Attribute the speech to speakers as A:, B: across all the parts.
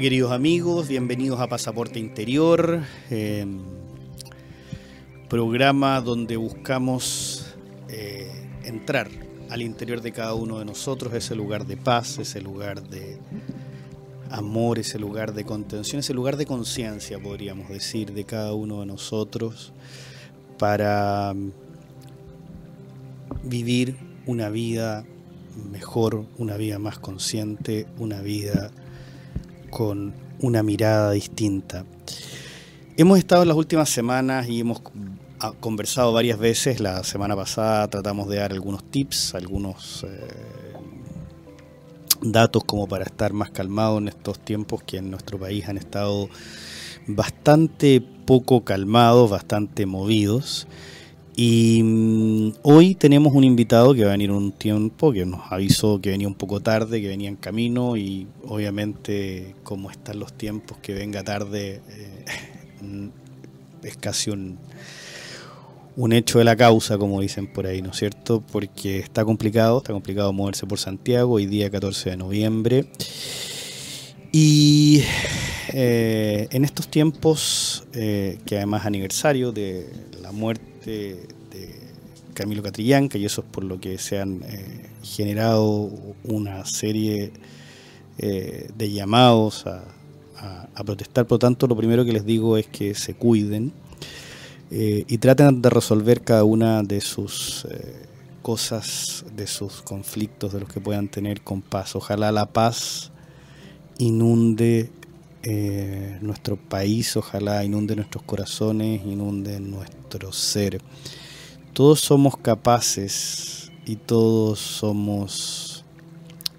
A: Queridos amigos, bienvenidos a Pasaporte Interior, eh, programa donde buscamos eh, entrar al interior de cada uno de nosotros, ese lugar de paz, ese lugar de amor, ese lugar de contención, ese lugar de conciencia, podríamos decir, de cada uno de nosotros, para vivir una vida mejor, una vida más consciente, una vida con una mirada distinta. Hemos estado en las últimas semanas y hemos conversado varias veces. La semana pasada tratamos de dar algunos tips, algunos eh, datos como para estar más calmado en estos tiempos que en nuestro país han estado bastante poco calmados, bastante movidos. Y mm, hoy tenemos un invitado que va a venir un tiempo, que nos avisó que venía un poco tarde, que venía en camino y obviamente como están los tiempos, que venga tarde eh, es casi un, un hecho de la causa, como dicen por ahí, ¿no es cierto? Porque está complicado, está complicado moverse por Santiago, hoy día 14 de noviembre. Y eh, en estos tiempos, eh, que además aniversario de la muerte Camilo Catrillanca y eso es por lo que se han eh, generado una serie eh, de llamados a, protestar. Por lo tanto, lo primero que les digo es que se cuiden eh, y traten de resolver cada una de sus cosas, de sus conflictos, de los que puedan tener con paz. Ojalá la paz inunde nuestro país, ojalá inunde nuestros corazones, inunde nuestro ser. Todos somos capaces y todos somos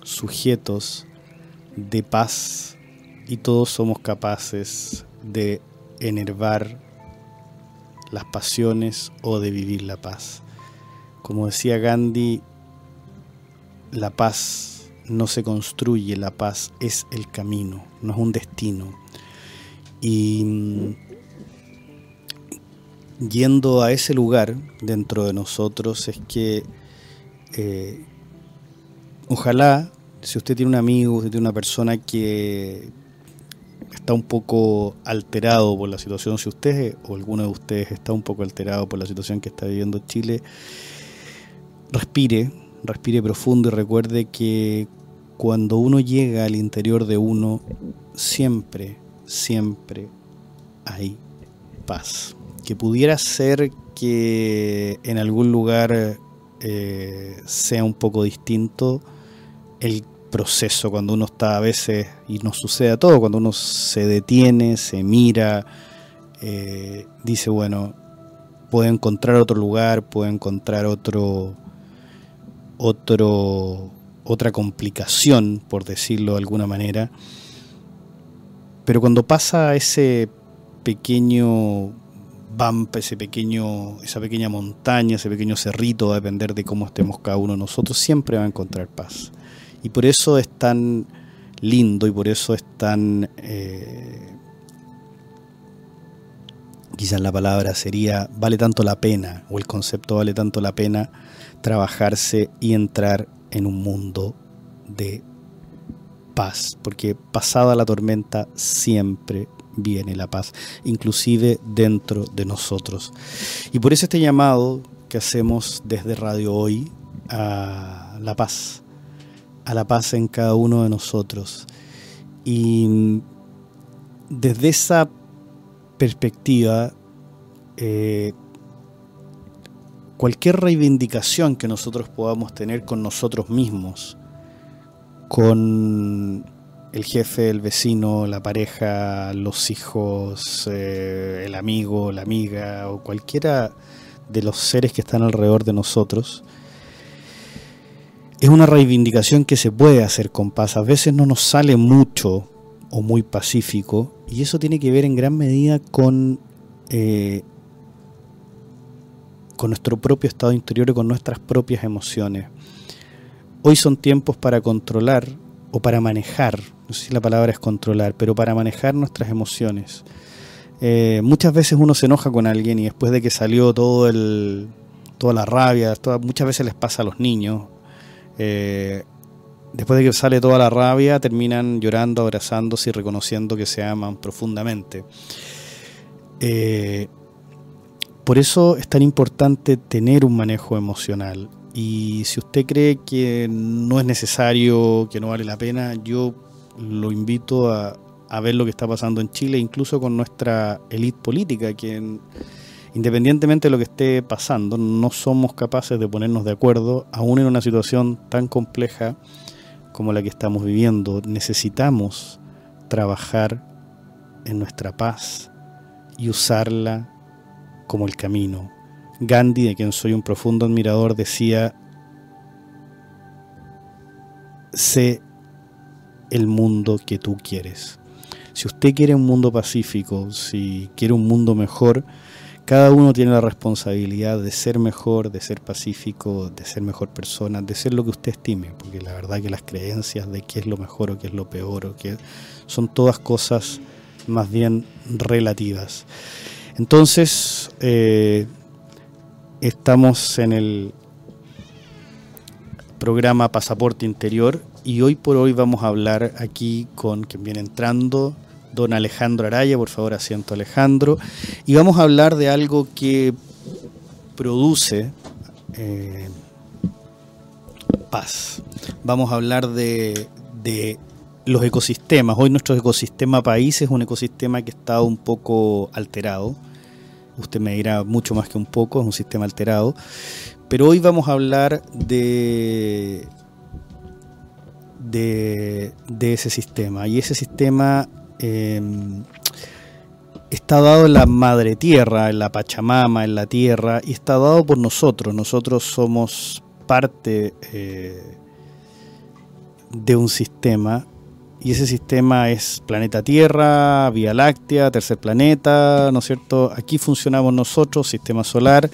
A: sujetos de paz y todos somos capaces de enervar las pasiones o de vivir la paz. Como decía Gandhi, la paz no se construye, la paz es el camino, no es un destino. Y mm, yendo a ese lugar dentro de nosotros es que eh, ojalá, si usted tiene un amigo, si tiene una persona que está un poco alterado por la situación, si usted o alguno de ustedes está un poco alterado por la situación que está viviendo Chile, respire, respire profundo y recuerde que cuando uno llega al interior de uno, siempre, siempre hay paz. Que pudiera ser que en algún lugar eh, sea un poco distinto el proceso cuando uno está a veces, y nos sucede a todo, cuando uno se detiene, se mira, eh, dice, bueno, puedo encontrar otro lugar, puedo encontrar otro, otro otra complicación, por decirlo de alguna manera. Pero cuando pasa ese pequeño bump, ese pequeño, esa pequeña montaña, ese pequeño cerrito, va a depender de cómo estemos cada uno de nosotros, siempre va a encontrar paz. Y por eso es tan lindo y por eso es tan... Eh, quizás la palabra sería, vale tanto la pena, o el concepto vale tanto la pena trabajarse y entrar en un mundo de paz, porque pasada la tormenta siempre viene la paz, inclusive dentro de nosotros. Y por eso este llamado que hacemos desde Radio Hoy a la paz, a la paz en cada uno de nosotros. Y desde esa perspectiva, eh, cualquier reivindicación que nosotros podamos tener con nosotros mismos, con el jefe, el vecino, la pareja, los hijos, eh, el amigo, la amiga o cualquiera de los seres que están alrededor de nosotros, es una reivindicación que se puede hacer con paz. A veces no nos sale mucho o muy pacífico y eso tiene que ver en gran medida con eh, con nuestro propio estado interior y con nuestras propias emociones. Hoy son tiempos para controlar o para manejar, no sé si la palabra es controlar, pero para manejar nuestras emociones. Eh, muchas veces uno se enoja con alguien y después de que salió todo el, toda la rabia, muchas veces les pasa a los niños, eh, después de que sale toda la rabia, terminan llorando, abrazándose y reconociendo que se aman profundamente. Eh, por eso es tan importante tener un manejo emocional. Y si usted cree que no es necesario, que no vale la pena, yo lo invito a, a ver lo que está pasando en Chile, incluso con nuestra élite política, que independientemente de lo que esté pasando, no somos capaces de ponernos de acuerdo, aún en una situación tan compleja como la que estamos viviendo. Necesitamos trabajar en nuestra paz y usarla como el camino. Gandhi, de quien soy un profundo admirador, decía, sé el mundo que tú quieres. Si usted quiere un mundo pacífico, si quiere un mundo mejor, cada uno tiene la responsabilidad de ser mejor, de ser pacífico, de ser mejor persona, de ser lo que usted estime, porque la verdad que las creencias de qué es lo mejor o qué es lo peor, son todas cosas más bien relativas. Entonces, eh, estamos en el programa Pasaporte Interior y hoy por hoy vamos a hablar aquí con quien viene entrando, don Alejandro Araya, por favor asiento Alejandro, y vamos a hablar de algo que produce eh, paz. Vamos a hablar de, de los ecosistemas. Hoy nuestro ecosistema país es un ecosistema que está un poco alterado. Usted me dirá mucho más que un poco, es un sistema alterado. Pero hoy vamos a hablar de, de, ese sistema. Y ese sistema Em, está dado en la madre tierra, en la Pachamama, en la tierra, y está dado por nosotros. Nosotros somos parte eh, de un sistema, y ese sistema es planeta Tierra, Vía Láctea, tercer planeta, ¿no es cierto? Aquí funcionamos nosotros, sistema solar,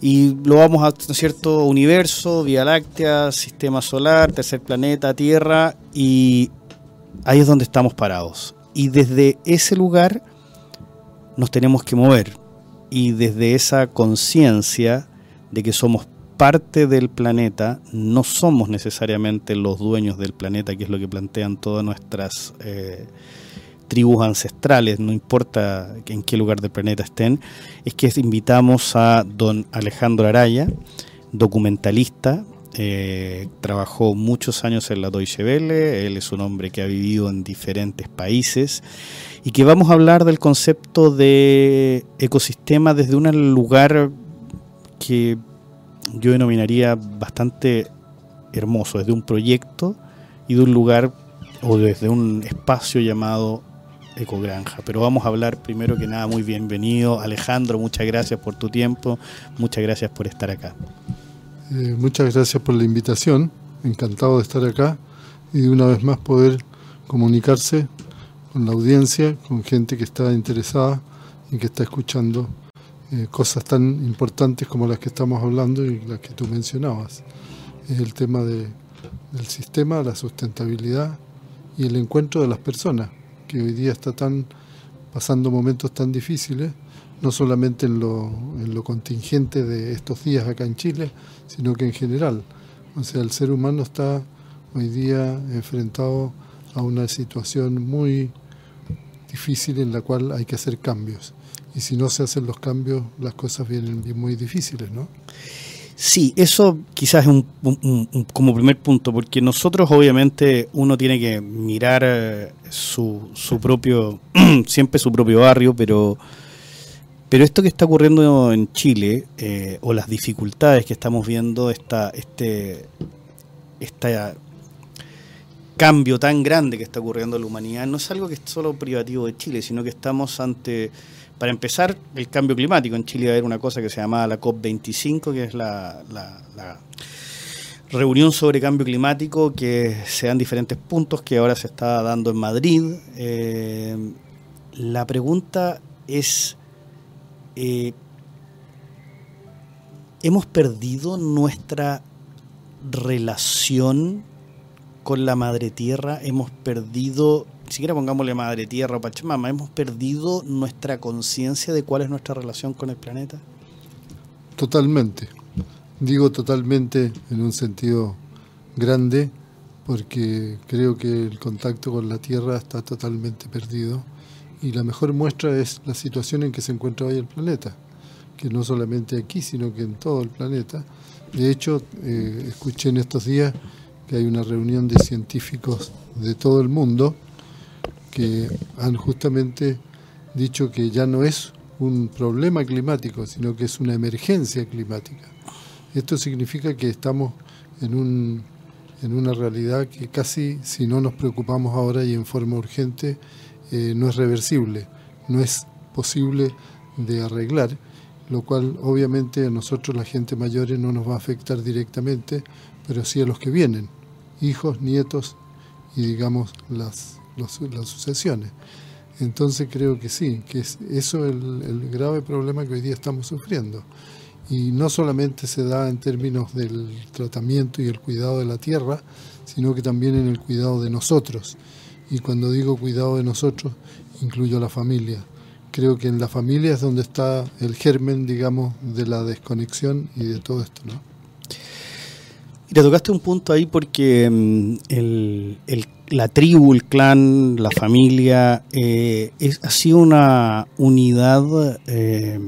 A: y lo vamos a, ¿no es cierto? Universo, Vía Láctea, sistema solar, tercer planeta, Tierra, y ahí es donde estamos parados. Y desde ese lugar nos tenemos que mover. Y desde esa conciencia de que somos parte del planeta, no somos necesariamente los dueños del planeta, que es lo que plantean todas nuestras eh, tribus ancestrales, no importa en qué lugar del planeta estén, es que invitamos a don Alejandro Araya, documentalista, eh, trabajó muchos años en la Deutsche Welle, él es un hombre que ha vivido en diferentes países y que vamos a hablar del concepto de ecosistema desde un lugar que yo denominaría bastante hermoso, desde un proyecto y de un lugar o desde un espacio llamado Ecogranja. Pero vamos a hablar primero que nada, muy bienvenido Alejandro, muchas gracias por tu tiempo, muchas gracias por estar acá.
B: Eh, muchas gracias por la invitación, encantado de estar acá y de una vez más poder comunicarse con la audiencia, con gente que está interesada y que está escuchando eh, cosas tan importantes como las que estamos hablando y las que tú mencionabas. El tema de, del sistema, la sustentabilidad y el encuentro de las personas, que hoy día está tan pasando momentos tan difíciles no solamente en lo, en lo contingente de estos días acá en Chile, sino que en general. O sea, el ser humano está hoy día enfrentado a una situación muy difícil en la cual hay que hacer cambios. Y si no se hacen los cambios, las cosas vienen muy difíciles, ¿no?
A: Sí, eso quizás es un, como primer punto, porque nosotros obviamente uno tiene que mirar eh, su, su propio, siempre su propio barrio, pero pero esto que está ocurriendo en Chile, eh, o las dificultades que estamos viendo, esta, este, este cambio tan grande que está ocurriendo en la humanidad, no es algo que es solo privativo de Chile, sino que estamos ante, para empezar, el cambio climático. En Chile va a haber una cosa que se llama la COP25, que es la, reunión sobre cambio climático, que se dan diferentes puntos, que ahora se está dando en Madrid. Eh, la pregunta es eh, hemos perdido nuestra relación con la madre tierra, hemos perdido, siquiera pongámosle madre tierra o Pachamama, hemos perdido nuestra conciencia de cuál es nuestra relación con el planeta.
B: Totalmente. Digo totalmente en un sentido grande, porque creo que el contacto con la Tierra está totalmente perdido y la mejor muestra es la situación en que se encuentra hoy el planeta, que no solamente aquí, sino que en todo el planeta. De hecho, eh, escuché en estos días que hay una reunión de científicos de todo el mundo que han justamente dicho que ya no es un problema climático, sino que es una emergencia climática. Esto significa que estamos en, un, en una realidad que casi, si no nos preocupamos ahora y en forma urgente, eh, no es reversible, no es posible de arreglar, lo cual obviamente a nosotros, la gente mayor, no nos va a afectar directamente, pero sí a los que vienen, hijos, nietos y digamos las, las sucesiones. Entonces creo que sí, que es eso el, el grave problema que hoy día estamos sufriendo. Y no solamente se da en términos del tratamiento y el cuidado de la tierra, sino que también en el cuidado de nosotros. Y cuando digo cuidado de nosotros, incluyo la familia. Creo que en la familia es donde está el germen, digamos, de la desconexión y de todo esto, ¿no?
A: Tocaste un punto ahí porque mm, el la tribu, el clan, la familia, eh, es, ha sido una unidad eh,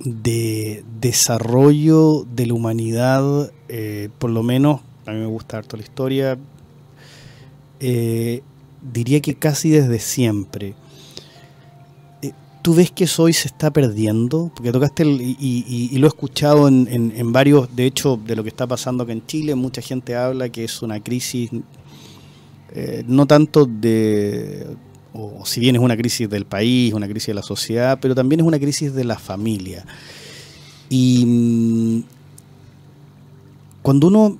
A: de desarrollo de la humanidad, eh, por lo menos, a mí me gusta harto la historia, diría que casi desde siempre tú ves que eso hoy se está perdiendo, porque tocaste y, lo he escuchado en, varios, de hecho, de lo que está pasando acá en Chile, mucha gente habla que es una crisis, eh, no tanto de, o si bien es una crisis del país, una crisis de la sociedad, pero también es una crisis de la familia. Y mm, cuando uno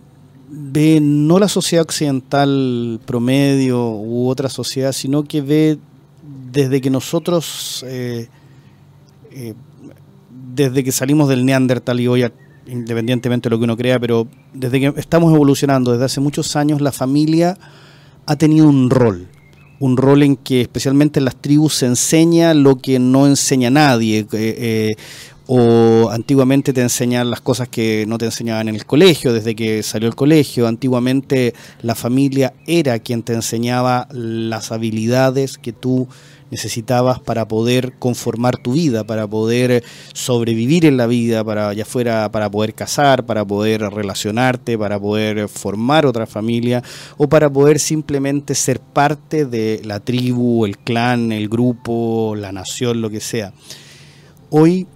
A: ve no la sociedad occidental promedio u otra sociedad, sino que ve desde que nosotros, eh, eh, desde que salimos del Neandertal y hoy, independientemente de lo que uno crea, pero desde que estamos evolucionando, desde hace muchos años, la familia ha tenido un rol. Un rol en que especialmente en las tribus se enseña lo que no enseña nadie. Eh, o antiguamente te enseñan las cosas que no te enseñaban en el colegio, desde que salió el colegio. Antiguamente la familia era quien te enseñaba las habilidades que tú necesitabas para poder conformar tu vida, para poder sobrevivir en la vida, para ya fuera para poder casar, para poder relacionarte, para poder formar otra familia o para poder simplemente ser parte de la tribu, el clan, el grupo, la nación, lo que sea. Hoy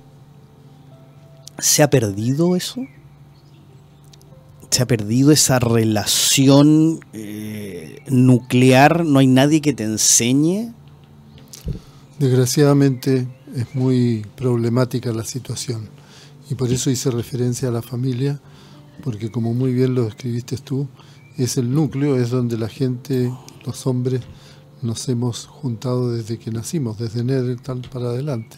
A: se ha perdido eso. Se ha perdido esa relación eh, nuclear, no hay nadie que te enseñe
B: Desgraciadamente es muy problemática la situación y por eso hice referencia a la familia, porque como muy bien lo escribiste tú, es el núcleo, es donde la gente, los hombres, nos hemos juntado desde que nacimos, desde tal para adelante,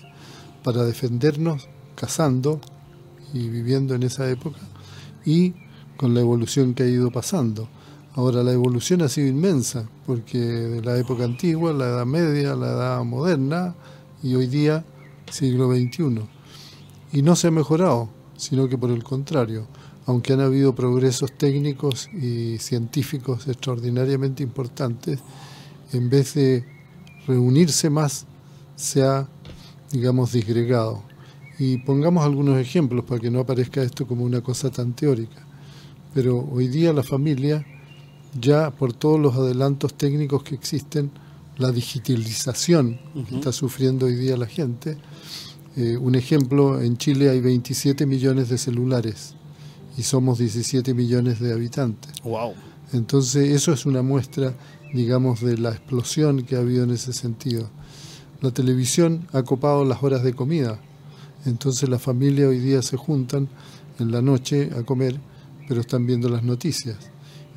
B: para defendernos, cazando y viviendo en esa época y con la evolución que ha ido pasando. Ahora la evolución ha sido inmensa, porque de la época antigua, la Edad Media, la Edad Moderna y hoy día siglo XXI. Y no se ha mejorado, sino que por el contrario, aunque han habido progresos técnicos y científicos extraordinariamente importantes, en vez de reunirse más, se ha, digamos, disgregado. Y pongamos algunos ejemplos para que no aparezca esto como una cosa tan teórica. Pero hoy día la familia ya por todos los adelantos técnicos que existen, la digitalización que está sufriendo hoy día la gente. Eh, un ejemplo, en Chile hay 27 millones de celulares y somos 17 millones de habitantes.
A: Wow.
B: Entonces eso es una muestra, digamos, de la explosión que ha habido en ese sentido. La televisión ha copado las horas de comida, entonces la familia hoy día se juntan en la noche a comer, pero están viendo las noticias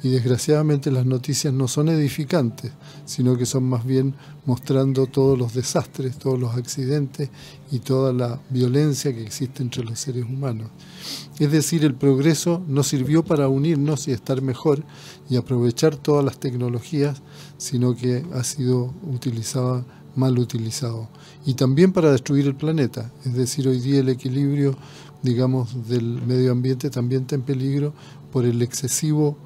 B: y desgraciadamente las noticias no son edificantes, sino que son más bien mostrando todos los desastres, todos los accidentes y toda la violencia que existe entre los seres humanos. Es decir, el progreso no sirvió para unirnos y estar mejor y aprovechar todas las tecnologías, sino que ha sido utilizada mal utilizado. Y también para destruir el planeta, es decir, hoy día el equilibrio, digamos, del medio ambiente también está en peligro por el excesivo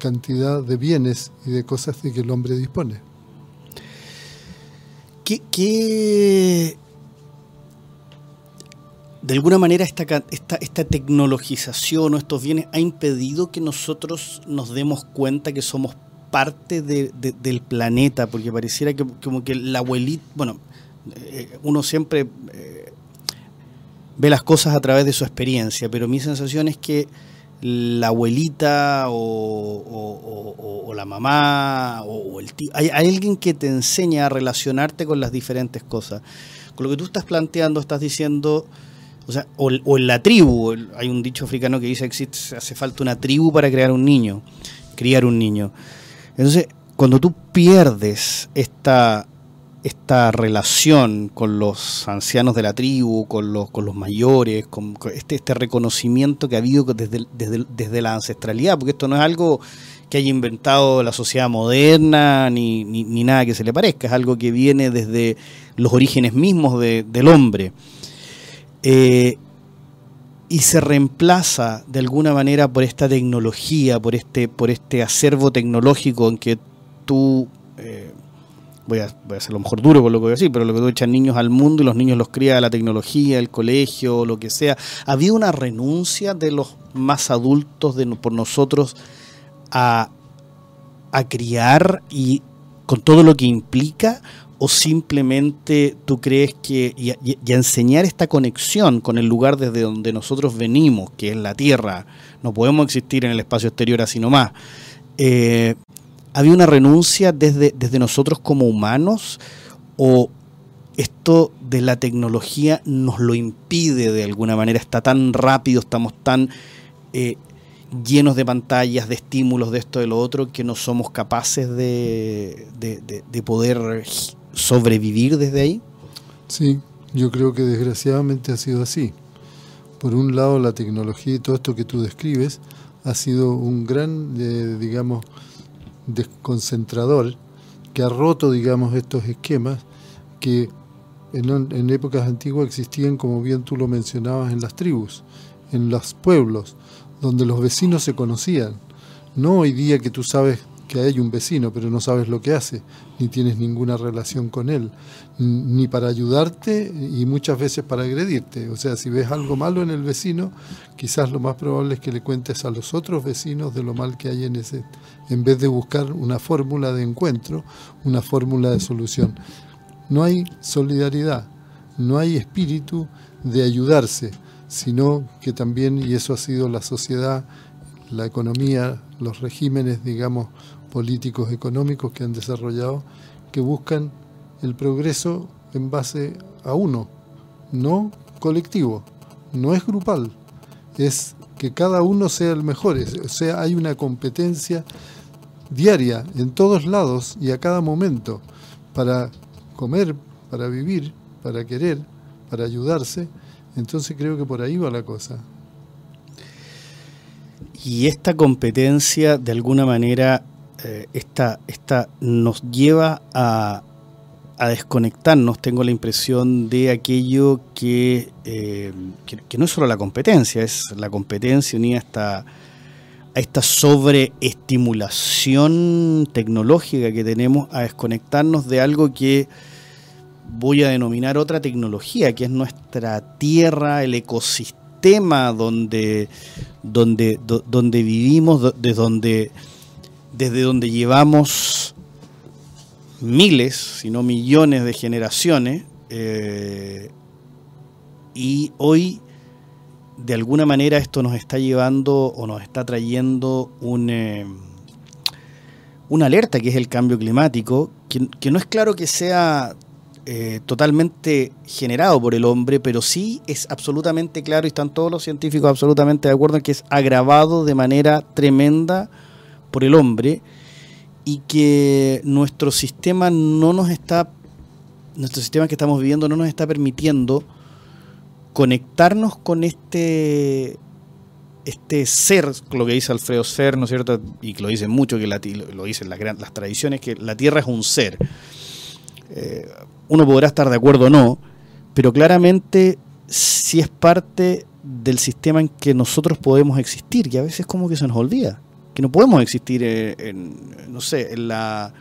B: cantidad de bienes y de cosas de que el hombre dispone.
A: ¿Qué, qué de alguna manera esta, esta, esta, tecnologización o estos bienes ha impedido que nosotros nos demos cuenta que somos parte de, del planeta, porque pareciera que como que la abuelita, bueno, eh, uno siempre eh, ve las cosas a través de su experiencia, pero mi sensación es que la abuelita o, la mamá o, el tío, hay, alguien que te enseña a relacionarte con las diferentes cosas. Con lo que tú estás planteando, estás diciendo o sea, o, en la tribu, hay un dicho africano que dice que hace falta una tribu para crear un niño, criar un niño. Entonces, cuando tú pierdes esta, esta relación con los ancianos de la tribu, con los, con los mayores, con, este, este reconocimiento que ha habido desde, desde, desde, la ancestralidad, porque esto no es algo que haya inventado la sociedad moderna ni, ni, nada que se le parezca, es algo que viene desde los orígenes mismos del hombre. Eh, y se reemplaza de alguna manera por esta tecnología, por este, por este acervo tecnológico en que tú, eh, voy, a, voy a lo mejor duro por lo que voy a decir, pero lo que tú echas niños al mundo y los niños los cría la tecnología, el colegio, lo que sea. ¿Había una renuncia de los más adultos de, por nosotros a, a criar y con todo lo que implica? o simplemente tú crees que y, enseñar esta conexión con el lugar desde donde nosotros venimos, que es la Tierra, no podemos existir en el espacio exterior así nomás. Eh, ¿Había una renuncia desde, desde nosotros como humanos o esto de la tecnología nos lo impide de alguna manera? Está tan rápido, estamos tan eh, llenos de pantallas, de estímulos, de esto, de lo otro, que no somos capaces de, de, de poder sobrevivir desde ahí?
B: Sí, yo creo que desgraciadamente ha sido así. Por un lado, la tecnología y todo esto que tú describes ha sido un gran, eh, digamos, desconcentrador que ha roto, digamos, estos esquemas que en, en, épocas antiguas existían, como bien tú lo mencionabas, en las tribus, en los pueblos, donde los vecinos se conocían. No hoy día que tú sabes que hay un vecino, pero no sabes lo que hace, ni tienes ninguna relación con él, ni para ayudarte y muchas veces para agredirte. O sea, si ves algo malo en el vecino, quizás lo más probable es que le cuentes a los otros vecinos de lo mal que hay en ese, en vez de buscar una fórmula de encuentro, una fórmula de solución. No hay solidaridad, no hay espíritu de ayudarse, sino que también, y eso ha sido la sociedad, la economía, los regímenes, digamos, políticos económicos que han desarrollado que buscan el progreso en base a uno, no colectivo, no es grupal, es que cada uno sea el mejor, o sea, hay una competencia diaria en todos lados y a cada momento para comer, para vivir, para querer, para ayudarse, entonces creo que por ahí va la cosa.
A: Y esta competencia de alguna manera eh, esta, esta, nos lleva a, desconectarnos, tengo la impresión de aquello que, eh, que, no es solo la competencia, es la competencia unida a esta, a esta sobreestimulación tecnológica que tenemos, a desconectarnos de algo que voy a denominar otra tecnología, que es nuestra tierra, el ecosistema donde, donde, donde vivimos, de donde desde donde llevamos miles, si no millones de generaciones, eh, y hoy de alguna manera esto nos está llevando o nos está trayendo un, eh, una alerta que es el cambio climático, que, no es claro que sea eh, totalmente generado por el hombre, pero sí es absolutamente claro y están todos los científicos absolutamente de acuerdo en que es agravado de manera tremenda por el hombre y que nuestro sistema no nos está, nuestro sistema que estamos viviendo no nos está permitiendo conectarnos con este este ser, lo que dice Alfredo Ser, ¿no es cierto? Y que lo dicen mucho, que lo dicen las, tradiciones, que la Tierra es un ser. Eh, uno podrá estar de acuerdo o no, pero claramente si es parte del sistema en que nosotros podemos existir, y a veces como que se nos olvida no podemos existir en, no sé, en la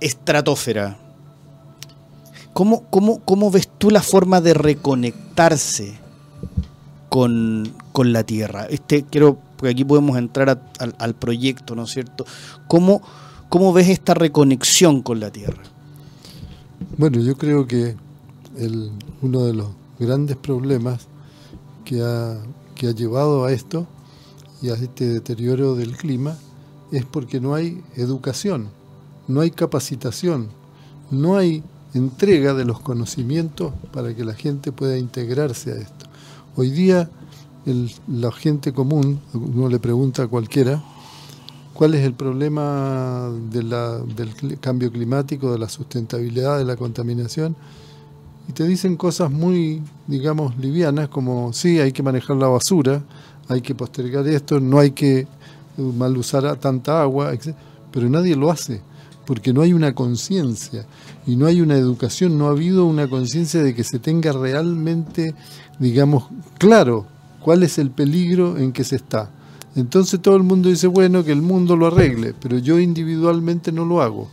A: estratosfera. ¿Cómo, cómo, cómo ves tú la forma de reconectarse con, la Tierra? Este, quiero, porque aquí podemos entrar al proyecto, ¿no es cierto? ¿Cómo, ¿Cómo ves esta reconexión con la Tierra?
B: Bueno, yo creo que uno de los grandes problemas que ha, que ha llevado a esto y a este deterioro del clima es porque no hay educación, no hay capacitación, no hay entrega de los conocimientos para que la gente pueda integrarse a esto. Hoy día la gente común, uno le pregunta a cualquiera, ¿cuál es el problema del cambio climático, de la sustentabilidad, de la contaminación? Y te dicen cosas muy, digamos, livianas, como sí, hay que manejar la basura, hay que postergar esto, no hay que mal usar tanta agua, pero nadie lo hace porque no hay una conciencia y no hay una educación, no ha habido una conciencia de que se tenga realmente, digamos, claro cuál es el peligro en que se está. Entonces todo el mundo dice, bueno, que el mundo lo arregle, pero yo individualmente no lo hago.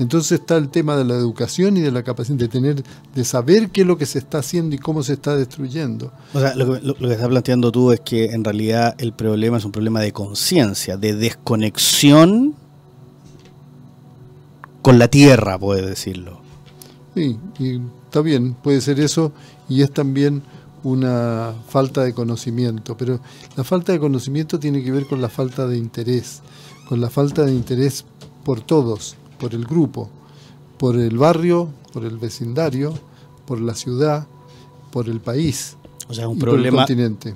B: Entonces está el tema de la educación y de la capacidad de tener, de saber qué es lo que se está haciendo y cómo se está destruyendo.
A: O sea, lo que, lo, que estás planteando tú es que en realidad el problema es un problema de conciencia, de desconexión con la tierra, puede decirlo.
B: Sí, y está bien, puede ser eso, y es también una falta de conocimiento, pero la falta de conocimiento tiene que ver con la falta de interés, con la falta de interés por todos, por el grupo, por el barrio, por el vecindario, por la ciudad, por el país.
A: O sea, un problema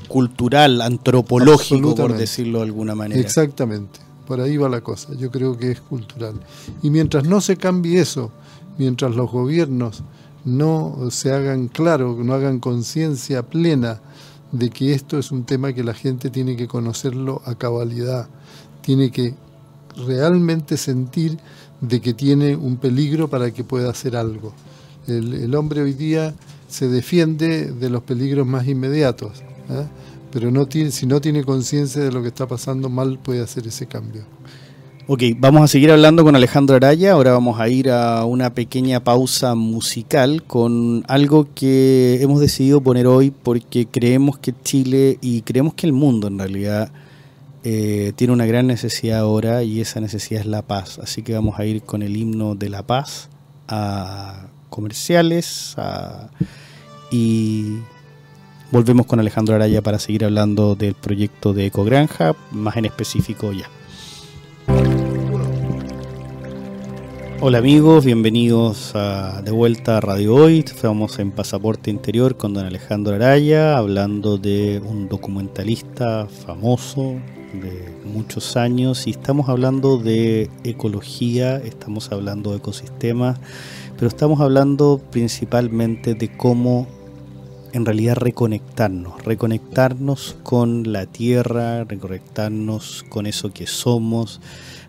A: cultural, antropológico, por decirlo de alguna manera.
B: Exactamente. Por ahí va la cosa, yo creo que es cultural. Y mientras no se cambie eso, mientras los gobiernos no se hagan claro, no hagan conciencia plena de que esto es un tema que la gente tiene que conocerlo a cabalidad, tiene que realmente sentir de que tiene un peligro para que pueda hacer algo. El, hombre hoy día se defiende de los peligros más inmediatos. ¿eh? pero no tiene, si no tiene conciencia de lo que está pasando mal puede hacer ese cambio.
A: Ok, vamos a seguir hablando con Alejandro Araya, ahora vamos a ir a una pequeña pausa musical con algo que hemos decidido poner hoy porque creemos que Chile y creemos que el mundo en realidad eh, tiene una gran necesidad ahora y esa necesidad es la paz, así que vamos a ir con el himno de la paz a comerciales y Volvemos con Alejandro Araya para seguir hablando del proyecto de Ecogranja, más en específico ya. Hola amigos, bienvenidos de vuelta a Radio Hoy. Estamos en Pasaporte Interior con don Alejandro Araya, hablando de un documentalista famoso de muchos años y estamos hablando de ecología, estamos hablando de ecosistemas, pero estamos hablando principalmente de cómo en realidad reconectarnos, reconectarnos con la tierra, reconectarnos con eso que somos,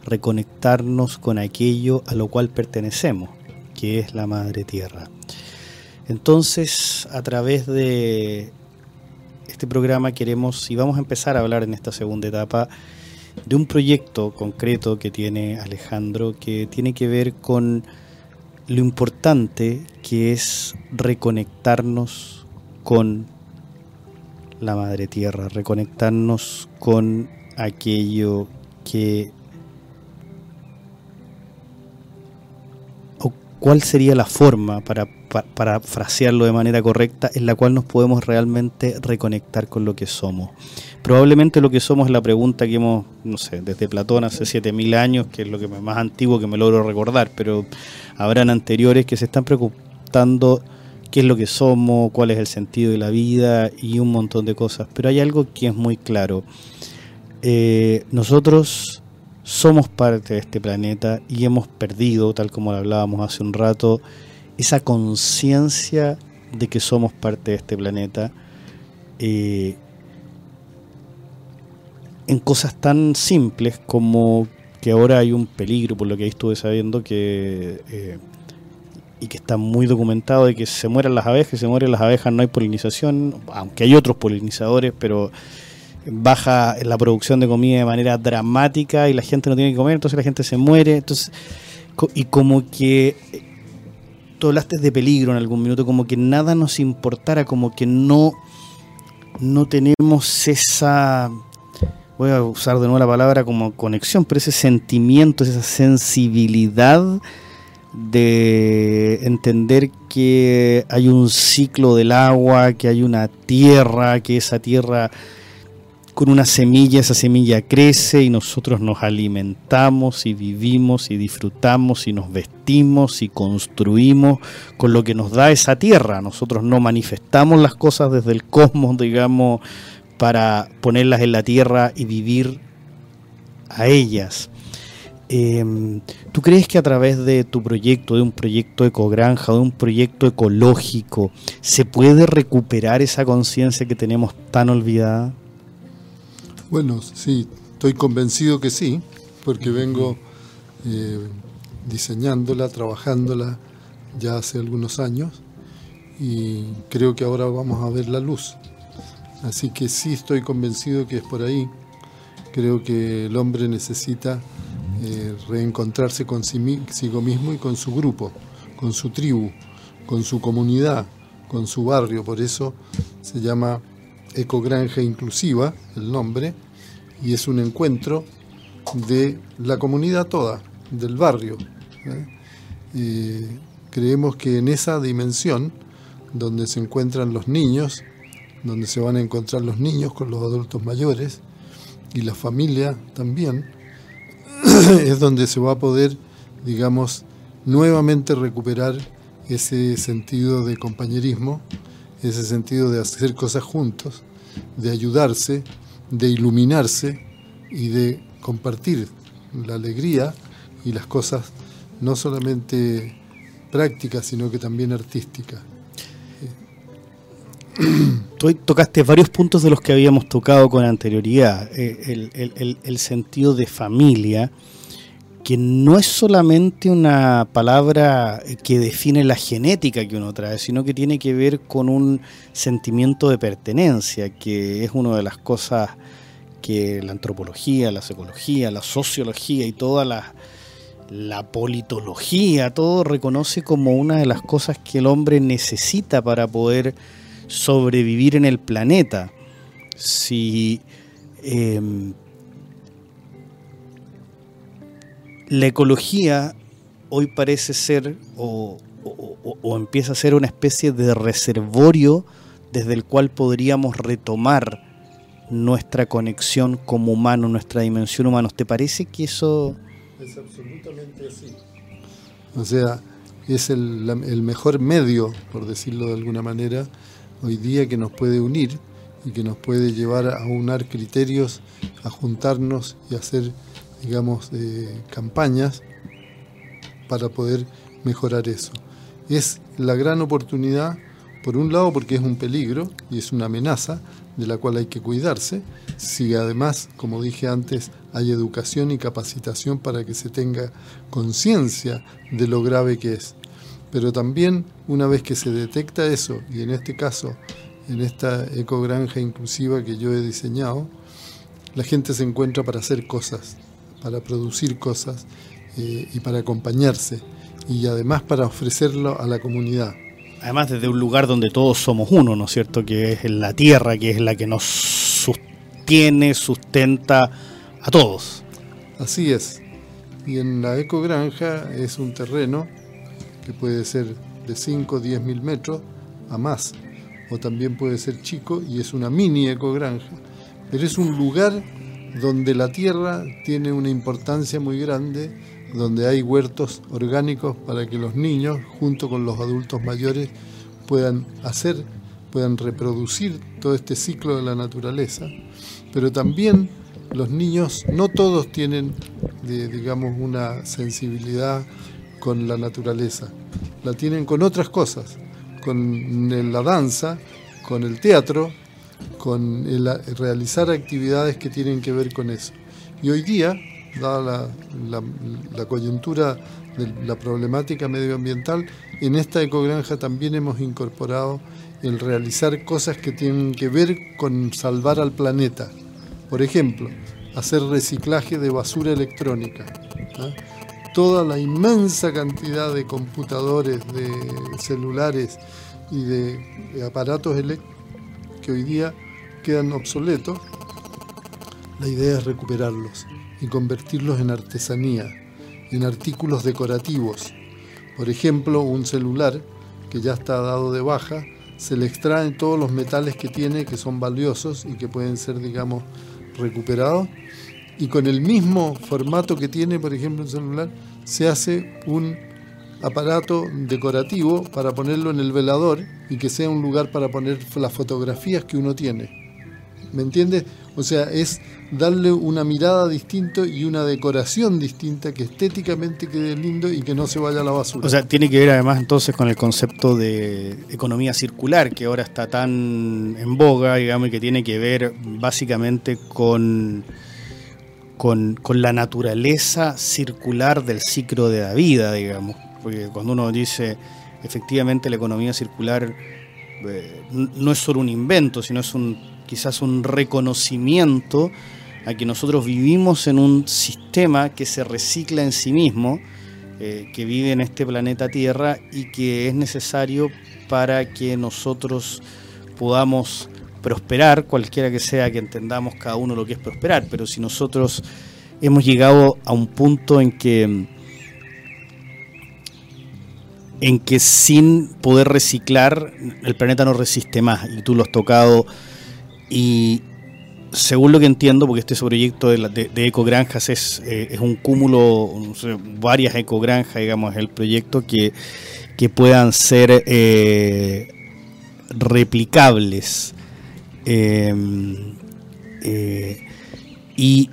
A: reconectarnos con aquello a lo cual pertenecemos, que es la madre tierra. Entonces, a través de este programa queremos, y vamos a empezar a hablar en esta segunda etapa, de un proyecto concreto que tiene Alejandro, que tiene que ver con lo importante que es reconectarnos con la madre tierra, reconectarnos con aquello que... o cuál sería la forma para, para, frasearlo de manera correcta en la cual nos podemos realmente reconectar con lo que somos. Probablemente lo que somos es la pregunta que hemos, no sé, desde Platón hace 7000 años, que es lo que más antiguo que me logro recordar, pero habrán anteriores que se están preguntando qué es lo que somos, cuál es el sentido de la vida y un montón de cosas. Pero hay algo que es muy claro. Eh, nosotros somos parte de este planeta y hemos perdido, tal como lo hablábamos hace un rato, esa conciencia de que somos parte de este planeta eh, en cosas tan simples como que ahora hay un peligro, por lo que ahí estuve sabiendo, que eh, y que está muy documentado de que se mueran las abejas, se mueren las abejas no hay polinización, aunque hay otros polinizadores, pero baja la producción de comida de manera dramática y la gente no tiene que comer, entonces la gente se muere. Entonces, y como que hablaste de peligro en algún minuto, como que nada nos importara, como que no, no tenemos esa, voy a usar de nuevo la palabra como conexión, pero ese sentimiento, esa sensibilidad de entender que hay un ciclo del agua, que hay una tierra, que esa tierra con una semilla, esa semilla crece y nosotros nos alimentamos y vivimos y disfrutamos y nos vestimos y construimos con lo que nos da esa tierra. Nosotros no manifestamos las cosas desde el cosmos, digamos, para ponerlas en la tierra y vivir a ellas. Em, ¿Tú crees que a través de tu proyecto, de un proyecto ecogranja, de un proyecto ecológico, se puede recuperar esa conciencia que tenemos tan olvidada?
B: Bueno, sí, estoy convencido que sí, porque vengo eh, diseñándola, trabajándola ya hace algunos años y creo que ahora vamos a ver la luz. Así que sí estoy convencido que es por ahí. Creo que el hombre necesita eh, reencontrarse consigo mismo y con su grupo, con su tribu, con su comunidad, con su barrio. Por eso se llama Ecogranja Inclusiva, el nombre, y es un encuentro de la comunidad toda, del barrio. ¿eh? creemos que en esa dimensión, donde se encuentran los niños, donde se van a encontrar los niños con los adultos mayores y la familia también, es donde se va a poder, digamos, nuevamente recuperar ese sentido de compañerismo ese sentido de hacer cosas juntos, de ayudarse, de iluminarse y de compartir la alegría y las cosas no solamente prácticas, sino que también artísticas.
A: Tú tocaste varios puntos de los que habíamos tocado con anterioridad. Eh, el sentido de familia, que no es solamente una palabra que define la genética que uno trae, sino que tiene que ver con un sentimiento de pertenencia, que es una de las cosas que la antropología, la psicología, la sociología y toda la, politología, todo reconoce como una de las cosas que el hombre necesita para poder sobrevivir en el planeta. Si em, la ecología hoy parece ser o, empieza a ser una especie de reservorio desde el cual podríamos retomar nuestra conexión como humano, nuestra dimensión humana. ¿Te parece que eso...
B: Es absolutamente así. O sea, es el, mejor medio, por decirlo de alguna manera, hoy día que nos puede unir y que nos puede llevar a unar criterios, a juntarnos y a hacer digamos, campañas para poder mejorar eso. Es la gran oportunidad, por un lado, porque es un peligro y es una amenaza de la cual hay que cuidarse, si además, como dije antes, hay educación y capacitación para que se tenga conciencia de lo grave que es. Pero también, una vez que se detecta eso, y en este caso, en esta ecogranja inclusiva que yo he diseñado, la gente se encuentra para hacer cosas para producir cosas eh, y para acompañarse y además para ofrecerlo a la comunidad.
A: Además desde un lugar donde todos somos uno, ¿no es cierto? Que es la tierra, que es la que nos sostiene, sustenta a todos.
B: Así es. Y en la ecogranja es un terreno que puede ser de 5 o 10 mil metros a más, o también puede ser chico y es una mini ecogranja, pero es un lugar donde la tierra tiene una importancia muy grande, donde hay huertos orgánicos para que los niños, junto con los adultos mayores, puedan hacer, puedan reproducir todo este ciclo de la naturaleza. Pero también los niños, no todos tienen, digamos, una sensibilidad con la naturaleza, la tienen con otras cosas, con la danza, con el teatro, con el, realizar actividades que tienen que ver con eso. Y hoy día, dada la, coyuntura de la problemática medioambiental, en esta ecogranja también hemos incorporado el realizar cosas que tienen que ver con salvar al planeta, Por ejemplo, hacer reciclaje de basura electrónica. ¿ah? Toda la inmensa cantidad de computadores, de celulares y de, aparatos eléctricos que hoy día quedan obsoletos, la idea es recuperarlos y convertirlos en artesanía, en artículos decorativos. Por ejemplo, un celular que ya está dado de baja, se le extraen todos los metales que tiene que son valiosos y que pueden ser, digamos, recuperados. Y con el mismo formato que tiene, por ejemplo, un celular, se hace un aparato decorativo para ponerlo en el velador y que sea un lugar para poner las fotografías que uno tiene. ¿Me entiendes? O sea, es darle una mirada distinta y una decoración distinta que estéticamente quede lindo y que no se vaya a la basura.
A: O sea, tiene que ver además entonces con el concepto de economía circular que ahora está tan en boga, digamos, y que tiene que ver básicamente con, con, con la naturaleza circular del ciclo de la vida, digamos. Porque cuando uno dice efectivamente la economía circular eh, no es solo un invento, sino es un quizás un reconocimiento a que nosotros vivimos en un sistema que se recicla en sí mismo, eh, que vive en este planeta Tierra y que es necesario para que nosotros podamos prosperar, cualquiera que sea que entendamos cada uno lo que es prosperar, pero si nosotros hemos llegado a un punto en que en que sin poder reciclar el planeta no resiste más y tú lo has tocado y según lo que entiendo, porque este proyecto de, de, ecogranjas es, eh, es, un cúmulo, varias ecogranjas, digamos, el proyecto que, puedan ser eh, replicables. Em, eh, y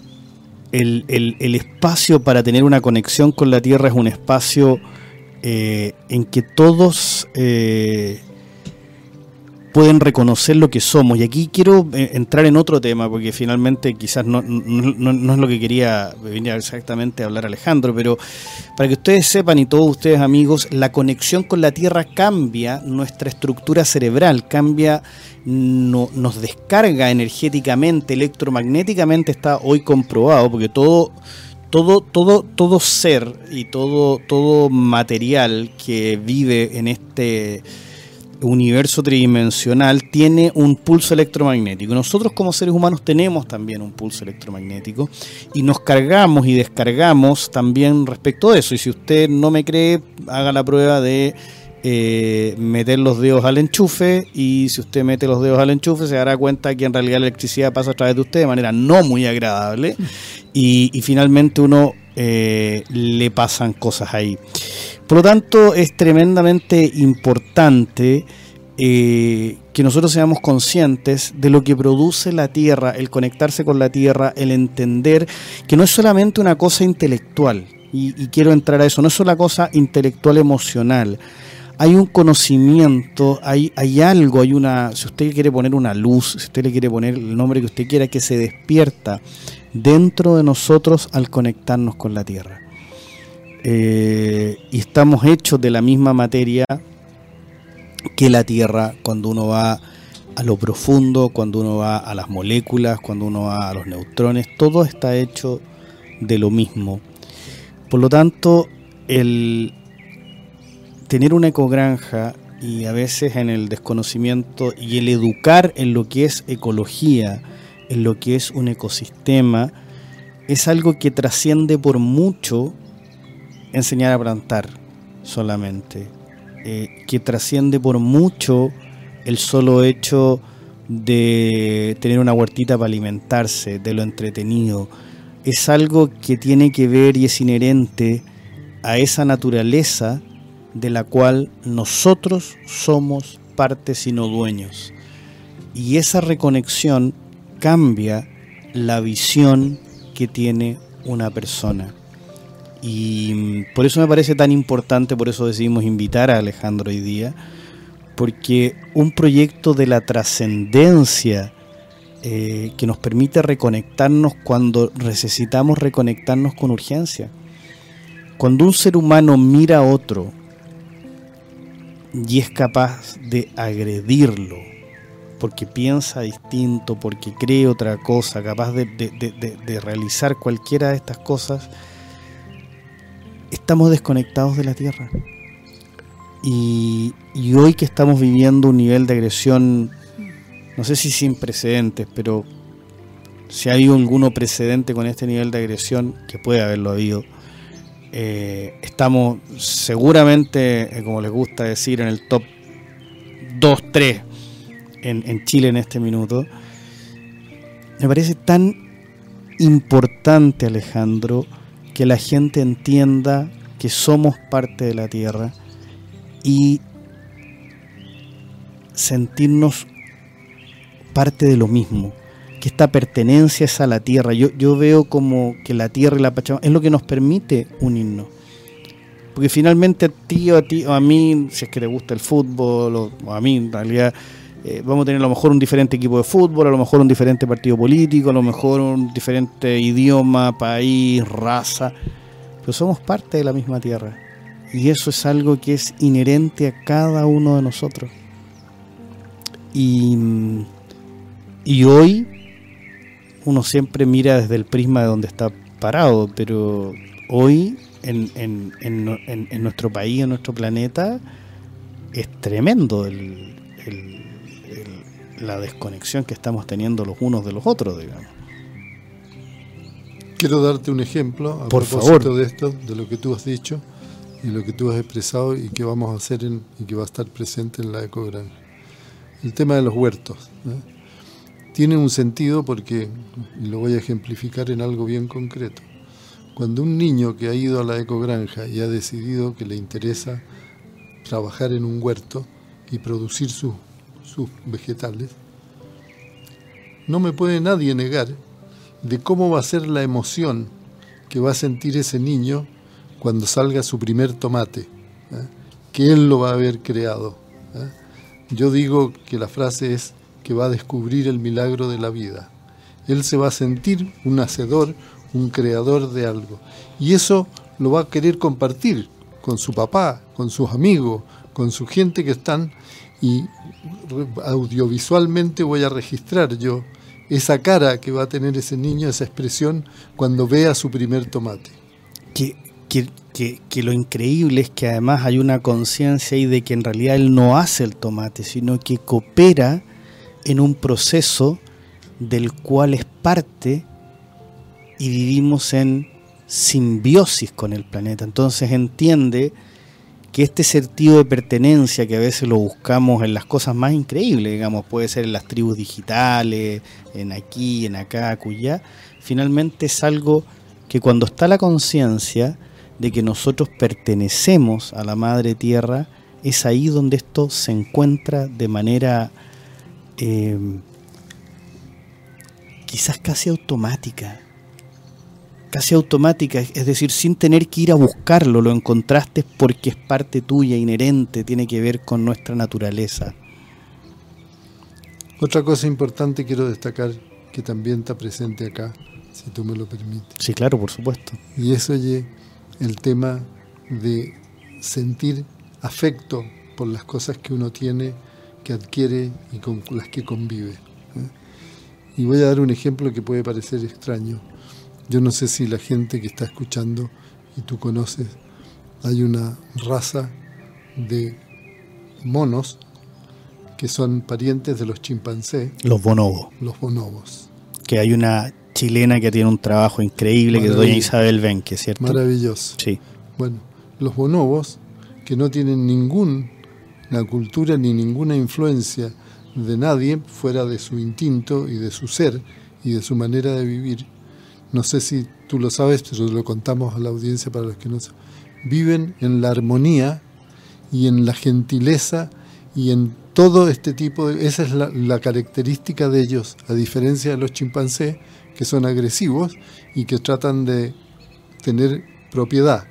A: el, el, espacio para tener una conexión con la Tierra es un espacio en que todos pueden reconocer lo que somos. Y aquí quiero eh, entrar en otro tema, porque finalmente quizás no, no, es lo que quería venir exactamente a hablar Alejandro, pero para que ustedes sepan y todos ustedes amigos, la conexión con la Tierra cambia nuestra estructura cerebral, cambia, no, nos descarga energéticamente, electromagnéticamente, está hoy comprobado, porque todo todo, todo, todo ser y todo, todo material que vive en este universo tridimensional tiene un pulso electromagnético. Nosotros como seres humanos tenemos también un pulso electromagnético y nos cargamos y descargamos también respecto a eso. Y si usted no me cree, haga la prueba de eh, meter los dedos al enchufe y si usted mete los dedos al enchufe se dará cuenta que en realidad la electricidad pasa a través de usted de manera no muy agradable y, finalmente uno eh, le pasan cosas ahí. Por lo tanto, es tremendamente importante eh, que nosotros seamos conscientes de lo que produce la Tierra, el conectarse con la Tierra, el entender que no es solamente una cosa intelectual, y, quiero entrar a eso, no es una cosa intelectual emocional, hay un conocimiento, hay, hay algo, hay una, si usted quiere poner una luz, si usted le quiere poner el nombre que usted quiera, que se despierta dentro de nosotros al conectarnos con la Tierra. Eh, y estamos hechos de la misma materia que la Tierra cuando uno va a lo profundo, cuando uno va a las moléculas, cuando uno va a los neutrones, todo está hecho de lo mismo. Por lo tanto, el tener una ecogranja y a veces en el desconocimiento y el educar en lo que es ecología, en lo que es un ecosistema, es algo que trasciende por mucho enseñar a plantar solamente, eh, que trasciende por mucho el solo hecho de tener una huertita para alimentarse, de lo entretenido. Es algo que tiene que ver y es inherente a esa naturaleza de la cual nosotros somos partes y no dueños. Y esa reconexión cambia la visión que tiene una persona. Y por eso me parece tan importante, por eso decidimos invitar a Alejandro hoy día, porque un proyecto de la trascendencia eh, que nos permite reconectarnos cuando necesitamos reconectarnos con urgencia. Cuando un ser humano mira a otro y es capaz de agredirlo porque piensa distinto, porque cree otra cosa, capaz de, de realizar cualquiera de estas cosas, estamos desconectados de la Tierra. Y, hoy que estamos viviendo un nivel de agresión, no sé si sin precedentes, pero si ha habido alguno precedente con este nivel de agresión, que puede haberlo habido, eh, estamos seguramente, eh, como les gusta decir, en el top 2-3 en, en Chile en este minuto. Me parece tan importante, Alejandro, que la gente entienda que somos parte de la Tierra y sentirnos parte de lo mismo, que esta pertenencia es a la tierra. Yo, yo veo como que la tierra y la Pachamama es lo que nos permite unirnos. Porque finalmente a ti o a ti o a mí, si es que te gusta el fútbol, o, a mí en realidad, eh, vamos a tener a lo mejor un diferente equipo de fútbol, a lo mejor un diferente partido político, a lo mejor un diferente idioma, país, raza, pero somos parte de la misma tierra. Y eso es algo que es inherente a cada uno de nosotros. Y, hoy uno siempre mira desde el prisma de donde está parado, pero hoy en, en, nuestro país, en nuestro planeta, es tremendo la desconexión que estamos teniendo los unos de los otros, digamos.
B: Quiero darte un ejemplo a
A: Por propósito
B: de esto, de lo que tú has dicho y lo que tú has expresado y que vamos a hacer y que va a estar presente en la ecogranja. El tema de los huertos. Tiene un sentido porque, y lo voy a ejemplificar en algo bien concreto, cuando un niño que ha ido a la ecogranja y ha decidido que le interesa trabajar en un huerto y producir sus vegetales, no me puede nadie negar de cómo va a ser la emoción que va a sentir ese niño cuando salga su primer tomate, ¿eh? que él lo va a haber creado. ¿eh? Yo digo que la frase es que va a descubrir el milagro de la vida. Él se va a sentir un hacedor, un creador de algo. Y eso lo va a querer compartir con su papá, con sus amigos, con su gente que están. Y audiovisualmente voy a registrar yo esa cara que va a tener ese niño, esa expresión, cuando vea su primer tomate.
A: Que que, lo increíble es que además hay una conciencia ahí de que en realidad él no hace el tomate, sino que coopera en un proceso del cual es parte y vivimos en simbiosis con el planeta. Entonces entiende que este sentido de pertenencia que a veces lo buscamos en las cosas más increíbles, digamos, puede ser en las tribus digitales, en aquí, en acá, acullá, finalmente es algo que cuando está la conciencia, de que nosotros pertenecemos a la Madre Tierra, es ahí donde esto se encuentra de manera eh, quizás casi automática. Casi automática, es decir, sin tener que ir a buscarlo, lo encontraste porque es parte tuya, inherente, tiene que ver con nuestra naturaleza.
B: Otra cosa importante quiero destacar que también está presente acá, si tú me lo permites.
A: Sí, claro, por supuesto.
B: Y eso, oye, el tema de sentir afecto por las cosas que uno tiene, que adquiere y con las que convive. ¿eh? Y voy a dar un ejemplo que puede parecer extraño. Yo no sé si la gente que está escuchando y tú conoces, hay una raza de monos que son parientes de los chimpancés.
A: Los bonobos.
B: Los bonobos.
A: Que hay una chilena que tiene un trabajo increíble, que es doña Isabel Benque, ¿cierto?
B: Maravilloso.
A: Sí.
B: Bueno, los bonobos, que no tienen ninguna cultura ni ninguna influencia de nadie fuera de su instinto y de su ser y de su manera de vivir, no sé si tú lo sabes, pero lo contamos a la audiencia para los que no saben, viven en la armonía y en la gentileza y en todo este tipo de... Esa es la, la característica de ellos, a diferencia de los chimpancés, que son agresivos y que tratan de tener propiedad,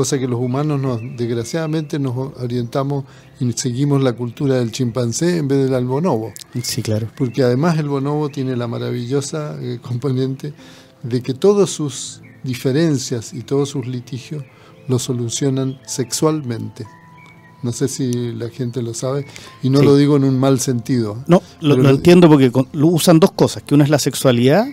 B: cosa que los humanos nos, desgraciadamente nos orientamos y seguimos la cultura del chimpancé en vez del bonobo.
A: Sí, claro.
B: Porque además el bonobo tiene la maravillosa eh, componente de que todas sus diferencias y todos sus litigios lo solucionan sexualmente. No sé si la gente lo sabe y no lo digo en un mal sentido.
A: No, lo, entiendo porque lo usan dos cosas, que una es la sexualidad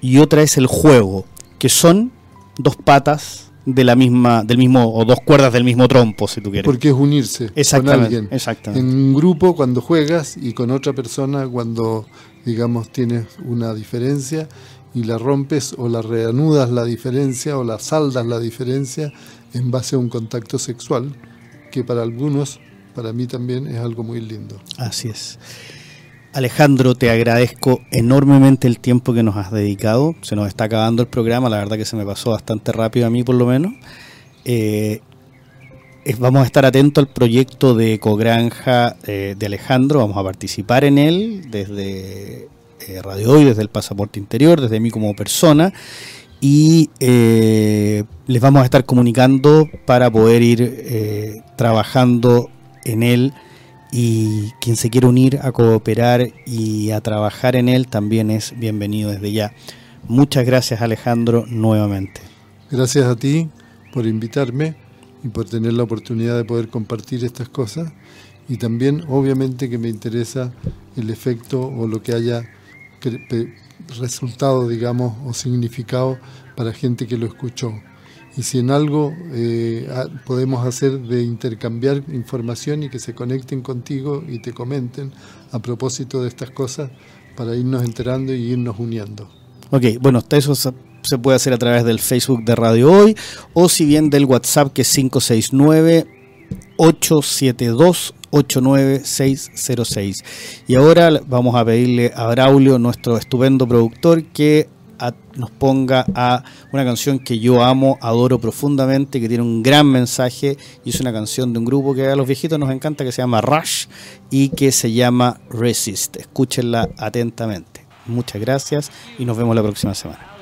A: y otra es el juego, que son dos patas de la misma del mismo o dos cuerdas del mismo trompo, si tú quieres.
B: Porque es unirse con alguien.
A: Exactamente.
B: En un grupo cuando juegas y con otra persona cuando digamos tienes una diferencia y la rompes o la reanudas la diferencia o la saldas la diferencia en base a un contacto sexual que para algunos, para mí también es algo muy lindo.
A: Así es. Alejandro, te agradezco enormemente el tiempo que nos has dedicado. Se nos está acabando el programa, la verdad que se me pasó bastante rápido a mí por lo menos. Eh, vamos a estar atentos al proyecto de Ecogranja eh, de Alejandro, vamos a participar en él desde eh, Radio Hoy, desde el Pasaporte Interior, desde mí como persona y les vamos a estar comunicando para poder ir trabajando en él y quien se quiera unir a cooperar y a trabajar en él también es bienvenido desde ya. Muchas gracias Alejandro nuevamente.
B: Gracias a ti por invitarme y por tener la oportunidad de poder compartir estas cosas y también obviamente que me interesa el efecto o lo que haya resultado, digamos, o significado para gente que lo escuchó. Y si en algo eh, podemos hacer de intercambiar información y que se conecten contigo y te comenten a propósito de estas cosas para irnos enterando y irnos uniendo.
A: Ok, bueno, eso se puede hacer a través del Facebook de Radio Hoy o si bien del WhatsApp que es 569 872 89606. Y ahora vamos a pedirle a Braulio, nuestro estupendo productor, que nos ponga a una canción que yo amo, adoro profundamente, que tiene un gran mensaje y es una canción de un grupo que a los viejitos nos encanta que se llama Rush y que se llama Resist. Escúchenla atentamente. Muchas gracias y nos vemos la próxima semana.